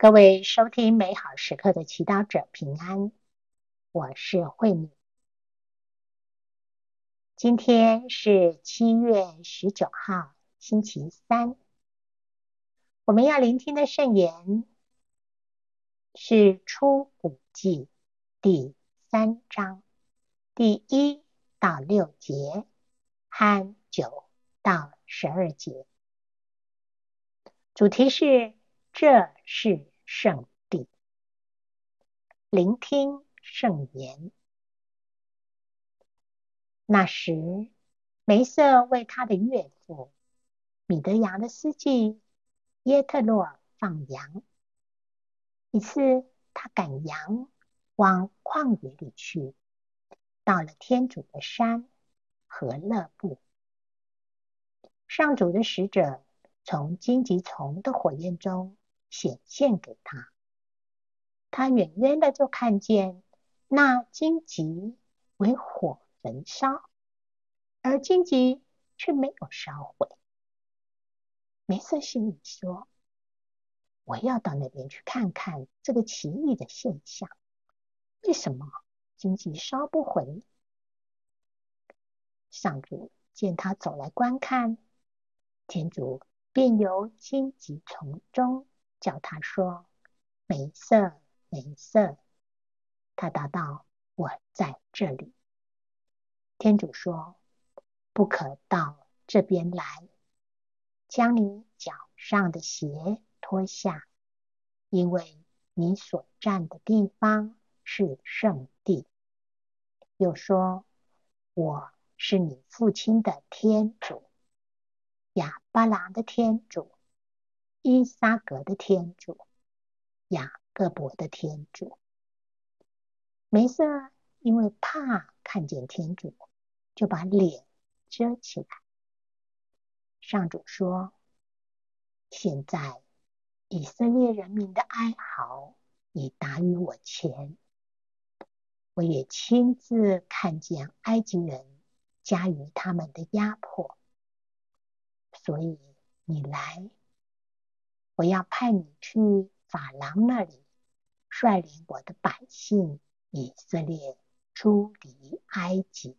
各位收听美好时刻的祈祷者平安，我是慧敏。今天是七月十九号，星期三。我们要聆听的圣言是出谷记第三章第一到六节和九到十二节，主题是这是圣地，聆听圣言。那时，梅瑟为他的岳父米德杨的司机耶特洛放羊。一次，他赶羊往旷野里去，到了天主的山和勒布。上主的使者从荆棘丛的火焰中显现给他，他远远的就看见那荆棘为火焚烧，而荆棘却没有烧毁。梅瑟心里说：“我要到那边去看看这个奇异的现象，为什么荆棘烧不毁？”上主见他走来观看，天主便由荆棘丛中。叫他说：“梅瑟，梅瑟。”他答道：“我在这里。”天主说：“不可到这边来，将你脚上的鞋脱下，因为你所站的地方是圣地。”又说：“我是你父亲的天主，亚巴郎的天主。”伊撒格的天主，雅各伯的天主。梅瑟因为怕看见天主，就把脸遮起来。上主说：“现在以色列人民的哀嚎已达于我前，我也亲自看见埃及人加于他们的压迫，所以你来。”我要派你去法郎那里，率领我的百姓以色列出离埃及。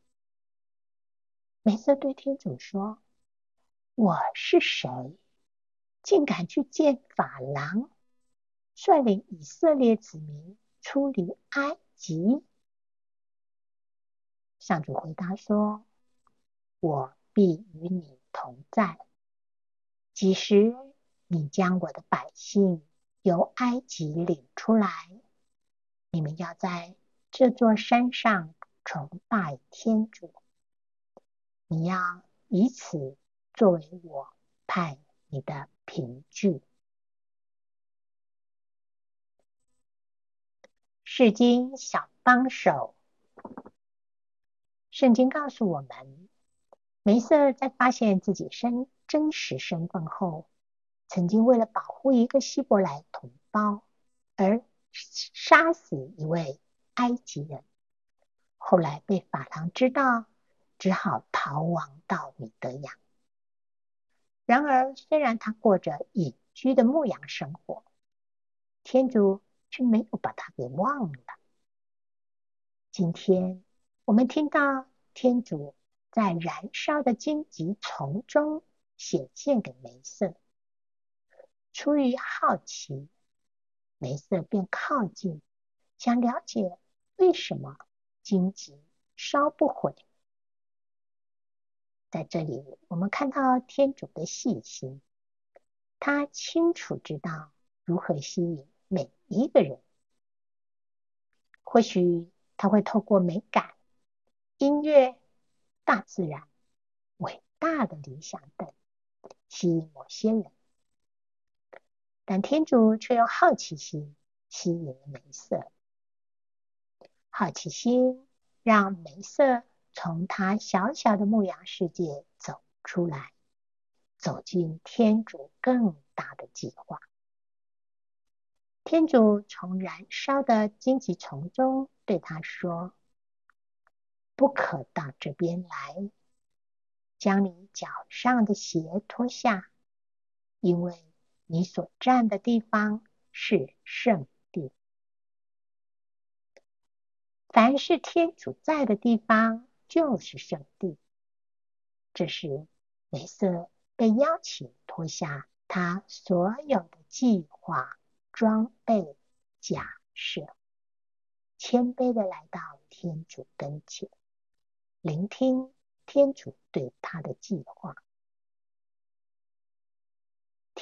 梅瑟对天主说：“我是谁，竟敢去见法郎，率领以色列子民出离埃及？”上主回答说：“我必与你同在，几时？”你将我的百姓由埃及领出来，你们要在这座山上崇拜天主。你要以此作为我派你的凭据。释经小帮手，圣经告诉我们，梅瑟在发现自己身真实身份后，曾经为了保护一个希伯来同胞而杀死一位埃及人，后来被法郎知道，只好逃亡到米德亚。然而，虽然他过着隐居的牧羊生活，天主却没有把他给忘了。今天，我们听到天主在燃烧的荆棘丛中显现给梅瑟。出于好奇，梅瑟便靠近，想了解为什么荆棘烧不毁。在这里，我们看到天主的细心，他清楚知道如何吸引每一个人。或许他会透过美感、音乐、大自然、伟大的理想等，吸引某些人。但天主却用好奇心吸引了梅瑟，好奇心让梅瑟从他小小的牧羊世界走出来，走进天主更大的计划。天主从燃烧的荆棘丛中对他说：“不可到这边来，将你脚上的鞋脱下，因为。”你所站的地方是圣地。凡是天主在的地方，就是圣地。这时，梅瑟被邀请脱下他所有的计划、装备、假设，谦卑的来到天主跟前，聆听天主对他的计划。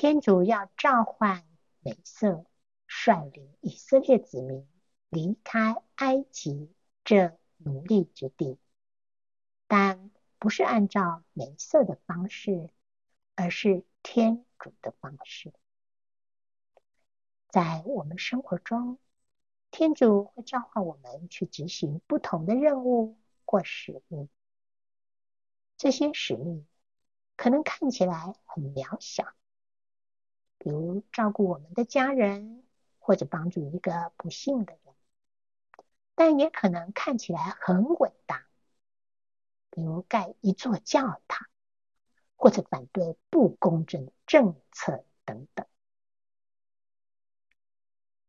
天主要召唤梅瑟，率领以色列子民离开埃及这奴隶之地，但不是按照梅瑟的方式，而是天主的方式。在我们生活中，天主会召唤我们去执行不同的任务或使命。这些使命可能看起来很渺小。比如照顾我们的家人，或者帮助一个不幸的人，但也可能看起来很伟大，比如盖一座教堂，或者反对不公正政策等等。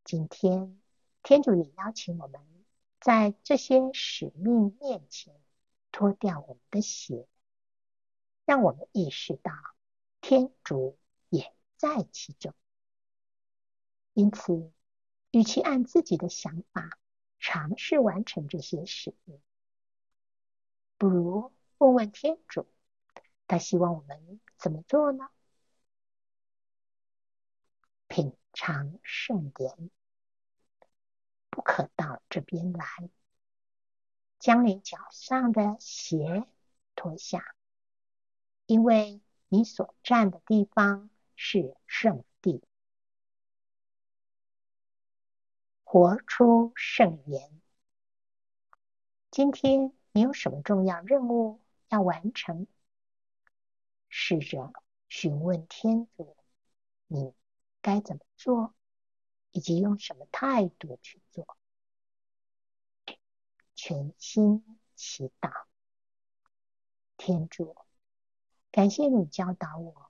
今天，天主也邀请我们在这些使命面前脱掉我们的鞋，让我们意识到天主在其中，因此，与其按自己的想法尝试完成这些使命，不如问问天主，他希望我们怎么做呢？品尝圣言，不可到这边来，将你脚上的鞋脱下，因为你所站的地方。是圣地，活出圣言。今天你有什么重要任务要完成？试着询问天主，你该怎么做，以及用什么态度去做。全心祈祷，天主，感谢你教导我。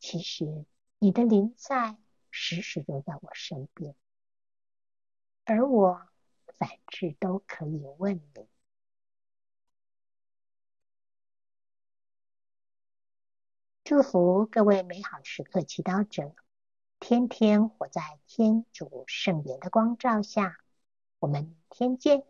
其实，你的临在时时都在我身边，而我凡事都可以问你。祝福各位美好时刻祈祷者，天天活在天主圣言的光照下。我们明天见。